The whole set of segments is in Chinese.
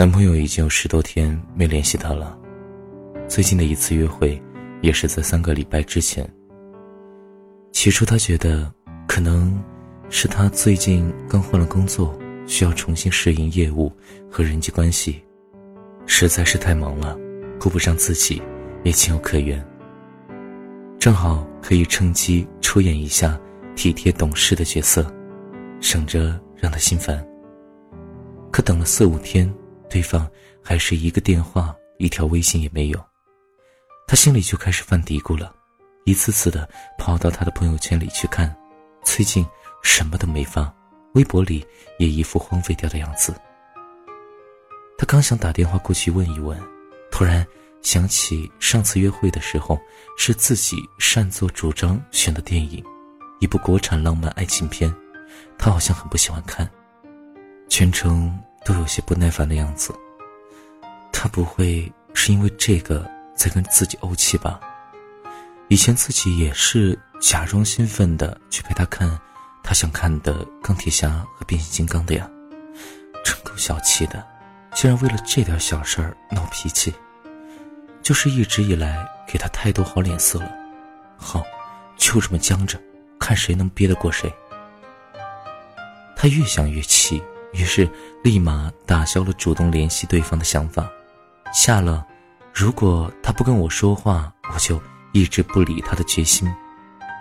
男朋友已经有十多天没联系她了，最近的一次约会也是在三个礼拜之前。起初她觉得可能是他最近刚换了工作，需要重新适应业务和人际关系，实在是太忙了，顾不上自己，也情有可原。正好可以趁机出演一下体贴懂事的角色，省着让他心烦。可等了四五天。对方还是一个电话、一条微信也没有，他心里就开始犯嘀咕了，一次次的跑到他的朋友圈里去看，最近什么都没发，微博里也一副荒废掉的样子。他刚想打电话过去问一问，突然想起上次约会的时候是自己擅作主张选的电影，一部国产浪漫爱情片，他好像很不喜欢看，全程。都有些不耐烦的样子。他不会是因为这个在跟自己怄气吧？以前自己也是假装兴奋的去陪他看他想看的钢铁侠和变形金刚的呀，真够小气的，竟然为了这点小事儿闹脾气。就是一直以来给他太多好脸色了，好，就这么僵着，看谁能憋得过谁。他越想越气。于是，立马打消了主动联系对方的想法，下了如果他不跟我说话，我就一直不理他的决心。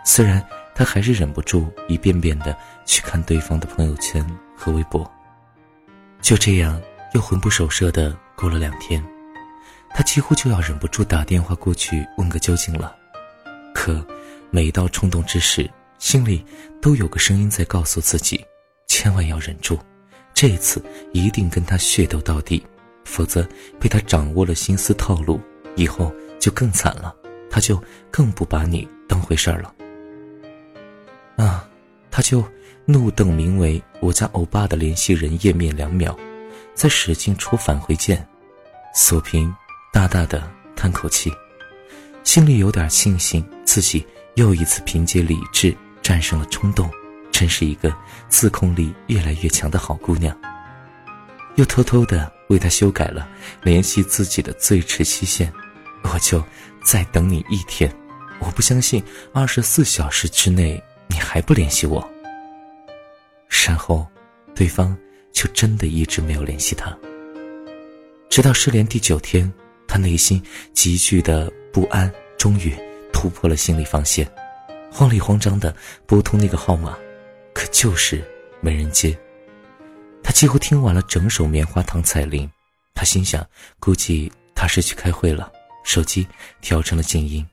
虽然他还是忍不住一遍遍的去看对方的朋友圈和微博。就这样，又魂不守舍的过了两天，他几乎就要忍不住打电话过去问个究竟了。可，每到冲动之时，心里都有个声音在告诉自己，千万要忍住。这次一定跟他血斗到底，否则被他掌握了心思套路，以后就更惨了。他就更不把你当回事儿了。啊，他就怒瞪名为“我家欧巴”的联系人页面两秒，再使劲戳返回键，锁屏，大大的叹口气，心里有点庆幸自己又一次凭借理智战胜了冲动。真是一个自控力越来越强的好姑娘。又偷偷的为他修改了联系自己的最迟期限，我就再等你一天。我不相信二十四小时之内你还不联系我。然后，对方就真的一直没有联系他。直到失联第九天，他内心急剧的不安终于突破了心理防线，慌里慌张的拨通那个号码。可就是没人接。他几乎听完了整首《棉花糖》彩铃，他心想，估计他是去开会了，手机调成了静音。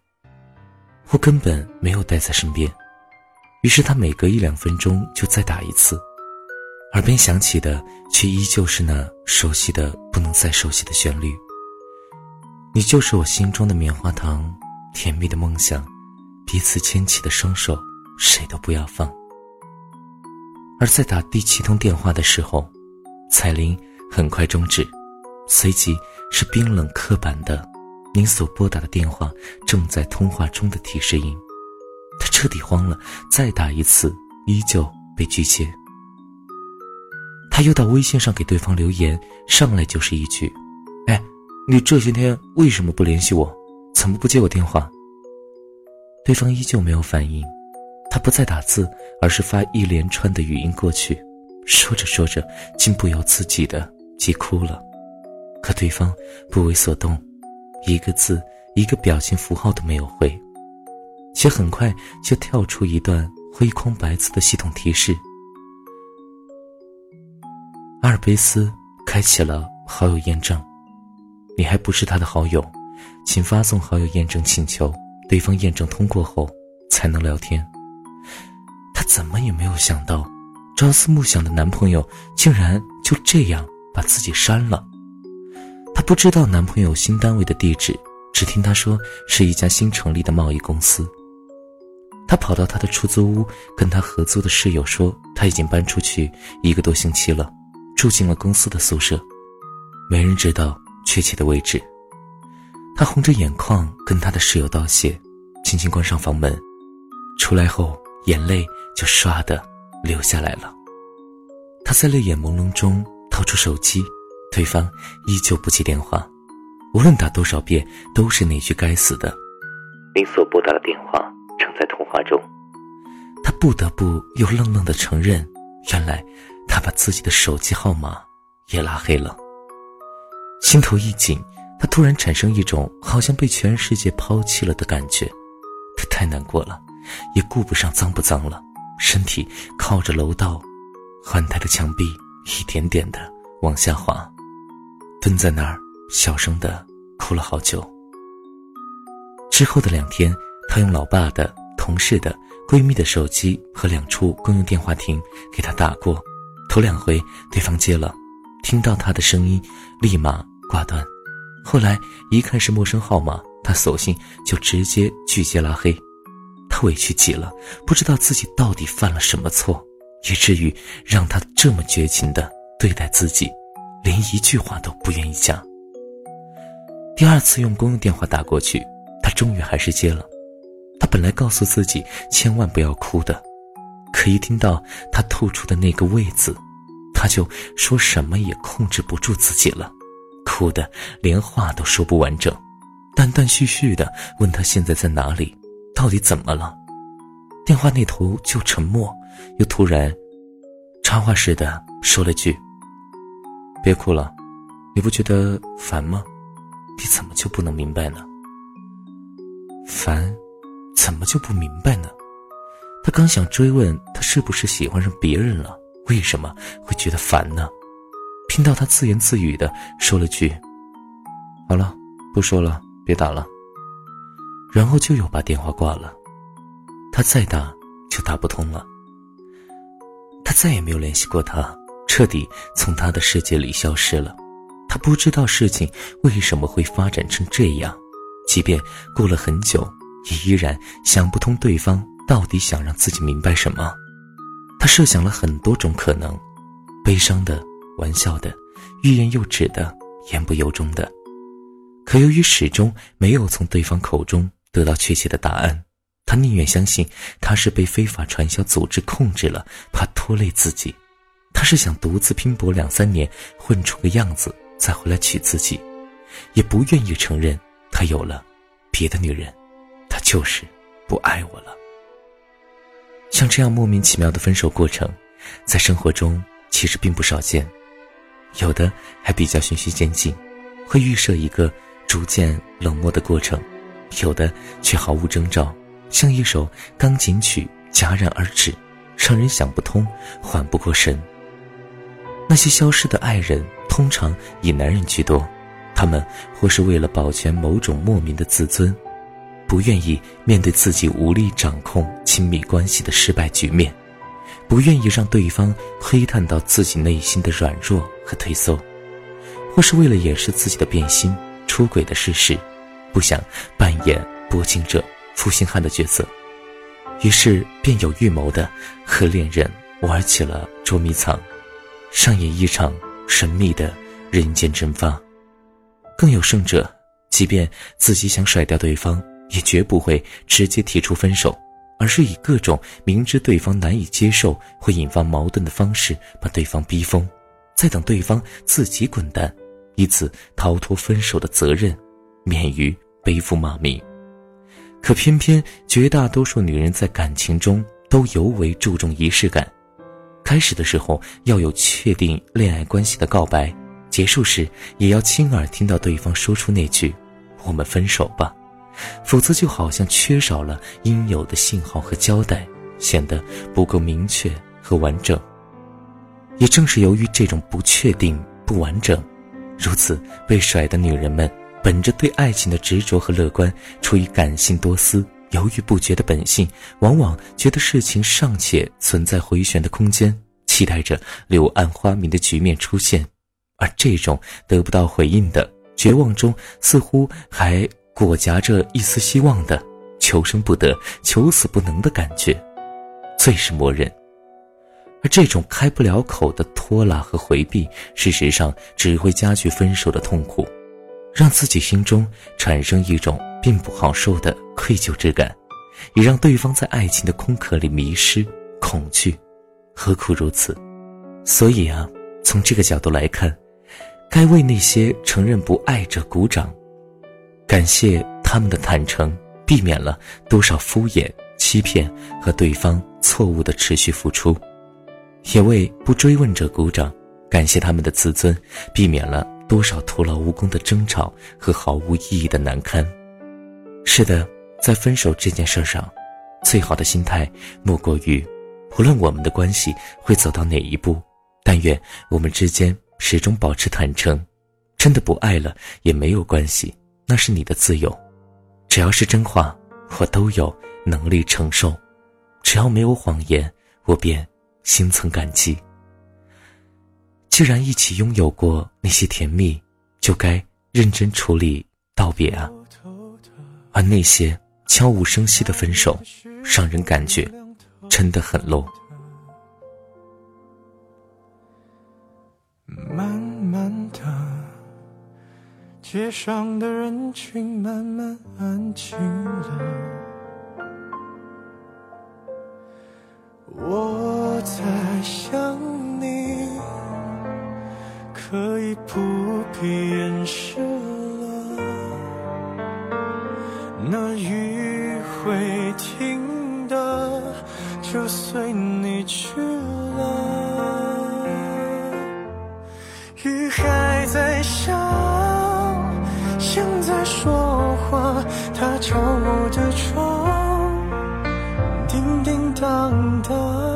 我根本没有带在身边，于是他每隔一两分钟就再打一次，耳边响起的却依旧是那熟悉的不能再熟悉的旋律。你就是我心中的棉花糖，甜蜜的梦想，彼此牵起的双手，谁都不要放。而在打第七通电话的时候，彩铃很快终止，随即是冰冷刻板的“您所拨打的电话正在通话中”的提示音。他彻底慌了，再打一次，依旧被拒接。他又到微信上给对方留言，上来就是一句：“哎，你这些天为什么不联系我？怎么不接我电话？”对方依旧没有反应。他不再打字，而是发一连串的语音过去，说着说着，竟不由自己的急哭了。可对方不为所动，一个字、一个表情符号都没有回，且很快就跳出一段灰空白字的系统提示：“阿尔卑斯开启了好友验证，你还不是他的好友，请发送好友验证请求，对方验证通过后才能聊天。”怎么也没有想到，朝思暮想的男朋友竟然就这样把自己删了。她不知道男朋友新单位的地址，只听他说是一家新成立的贸易公司。她跑到他的出租屋，跟他合租的室友说，他已经搬出去一个多星期了，住进了公司的宿舍，没人知道确切的位置。她红着眼眶跟他的室友道谢，轻轻关上房门，出来后。眼泪就唰的流下来了。他在泪眼朦胧中掏出手机，对方依旧不接电话，无论打多少遍，都是那句该死的。您所拨打的电话正在通话中。他不得不又愣愣的承认，原来他把自己的手机号码也拉黑了。心头一紧，他突然产生一种好像被全世界抛弃了的感觉，他太难过了，也顾不上脏不脏了，身体靠着楼道，换台的墙壁一点点的往下滑，蹲在那儿小声的哭了好久。之后的两天，他用老爸的、同事的。闺蜜的手机和两处公用电话亭给他打过，头两回对方接了，听到他的声音，立马挂断。后来一看是陌生号码，他索性就直接拒接拉黑。委屈极了，不知道自己到底犯了什么错，以至于让他这么绝情的对待自己，连一句话都不愿意讲。第二次用公用电话打过去，他终于还是接了。他本来告诉自己千万不要哭的，可一听到他吐出的那个“位”字，他就说什么也控制不住自己了，哭的连话都说不完整，断断续续的问他现在在哪里，到底怎么了？电话那头就沉默，又突然插话似的说了句：“别哭了，你不觉得烦吗？你怎么就不能明白呢？烦。”怎么就不明白呢？他刚想追问他是不是喜欢上别人了，为什么会觉得烦呢？听到他自言自语的说了句：“好了，不说了，别打了。”然后就又把电话挂了。他再打就打不通了。他再也没有联系过他，彻底从他的世界里消失了。他不知道事情为什么会发展成这样，即便过了很久。也依然想不通对方到底想让自己明白什么，他设想了很多种可能，悲伤的、玩笑的、欲言又止的、言不由衷的，可由于始终没有从对方口中得到确切的答案，他宁愿相信他是被非法传销组织控制了，怕拖累自己，他是想独自拼搏两三年，混出个样子再回来娶自己，也不愿意承认他有了别的女人。他就是不爱我了。像这样莫名其妙的分手过程，在生活中其实并不少见，有的还比较循序渐进，会预设一个逐渐冷漠的过程；有的却毫无征兆，像一首钢琴曲戛然而止，让人想不通，缓不过神。那些消失的爱人，通常以男人居多，他们或是为了保全某种莫名的自尊。不愿意面对自己无力掌控亲密关系的失败局面，不愿意让对方窥探到自己内心的软弱和退缩，或是为了掩饰自己的变心、出轨的事实，不想扮演薄情者、负心汉的角色，于是便有预谋的和恋人玩起了捉迷藏，上演一场神秘的人间蒸发。更有甚者，即便自己想甩掉对方。也绝不会直接提出分手，而是以各种明知对方难以接受、会引发矛盾的方式把对方逼疯，再等对方自己滚蛋，以此逃脱分手的责任，免于背负骂名。可偏偏绝大多数女人在感情中都尤为注重仪式感，开始的时候要有确定恋爱关系的告白，结束时也要亲耳听到对方说出那句“我们分手吧”。否则，就好像缺少了应有的信号和交代，显得不够明确和完整。也正是由于这种不确定、不完整，如此被甩的女人们，本着对爱情的执着和乐观，出于感性多思、犹豫不决的本性，往往觉得事情尚且存在回旋的空间，期待着柳暗花明的局面出现。而这种得不到回应的绝望中，似乎还。裹夹着一丝希望的求生不得、求死不能的感觉，最是磨人。而这种开不了口的拖拉和回避，事实上只会加剧分手的痛苦，让自己心中产生一种并不好受的愧疚之感，也让对方在爱情的空壳里迷失、恐惧。何苦如此？所以啊，从这个角度来看，该为那些承认不爱者鼓掌，感谢他们的坦诚，避免了多少敷衍、欺骗和对方错误的持续付出；也为不追问者鼓掌，感谢他们的自尊，避免了多少徒劳无功的争吵和毫无意义的难堪。是的，在分手这件事上，最好的心态莫过于，无论我们的关系会走到哪一步，但愿我们之间始终保持坦诚。真的不爱了也没有关系，那是你的自由。只要是真话，我都有能力承受；只要没有谎言，我便心存感激。既然一起拥有过那些甜蜜，就该认真处理道别啊。而那些悄无声息的分手，让人感觉真的很 low。慢慢的，街上的人群慢慢安静了，我在想你不必掩饰了。那雨会停的，就随你去了。雨还在下，像在说话。它敲我的窗，叮叮当当。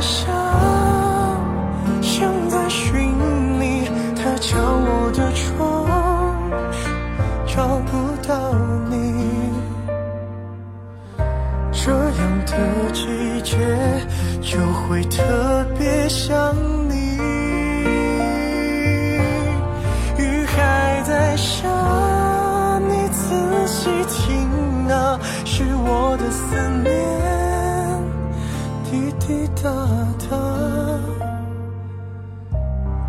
还在下，像在寻你，它敲我的窗。找不到你，这样的季节就会特别想你。雨还在下，你仔细听啊，是我的思念，哒哒，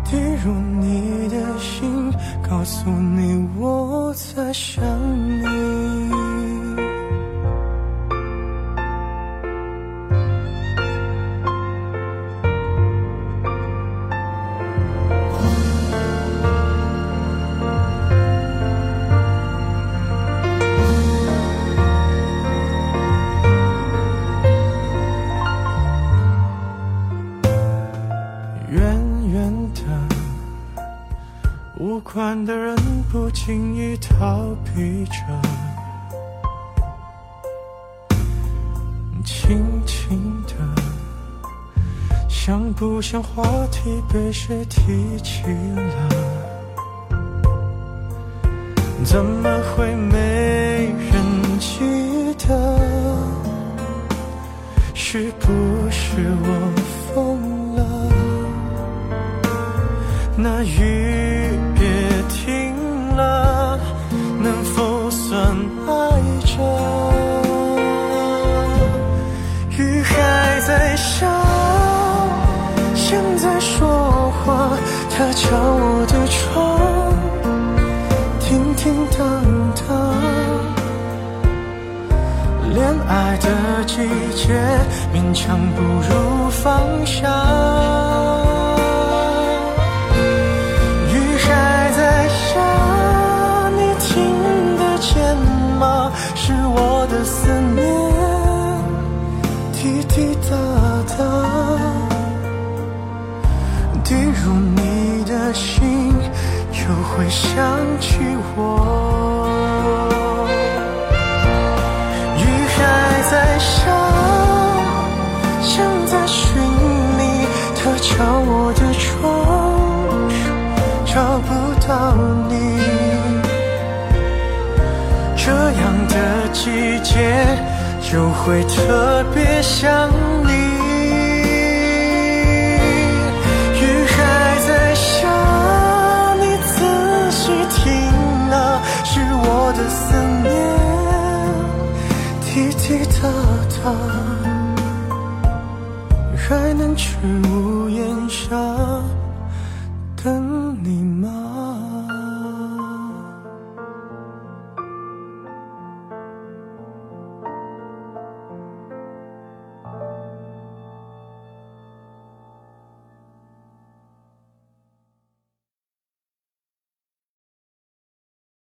滴入你的心。告诉你，我的人不经意逃避着，轻轻的，像不像话题被谁提起了？怎么会季节，勉强不如放下。雨还在下，你听得见吗？是我的思念，滴滴答答，滴入你。的心就会想起我，就会特别想你雨还在下你仔细听啊是我的思念滴滴答答还能去哪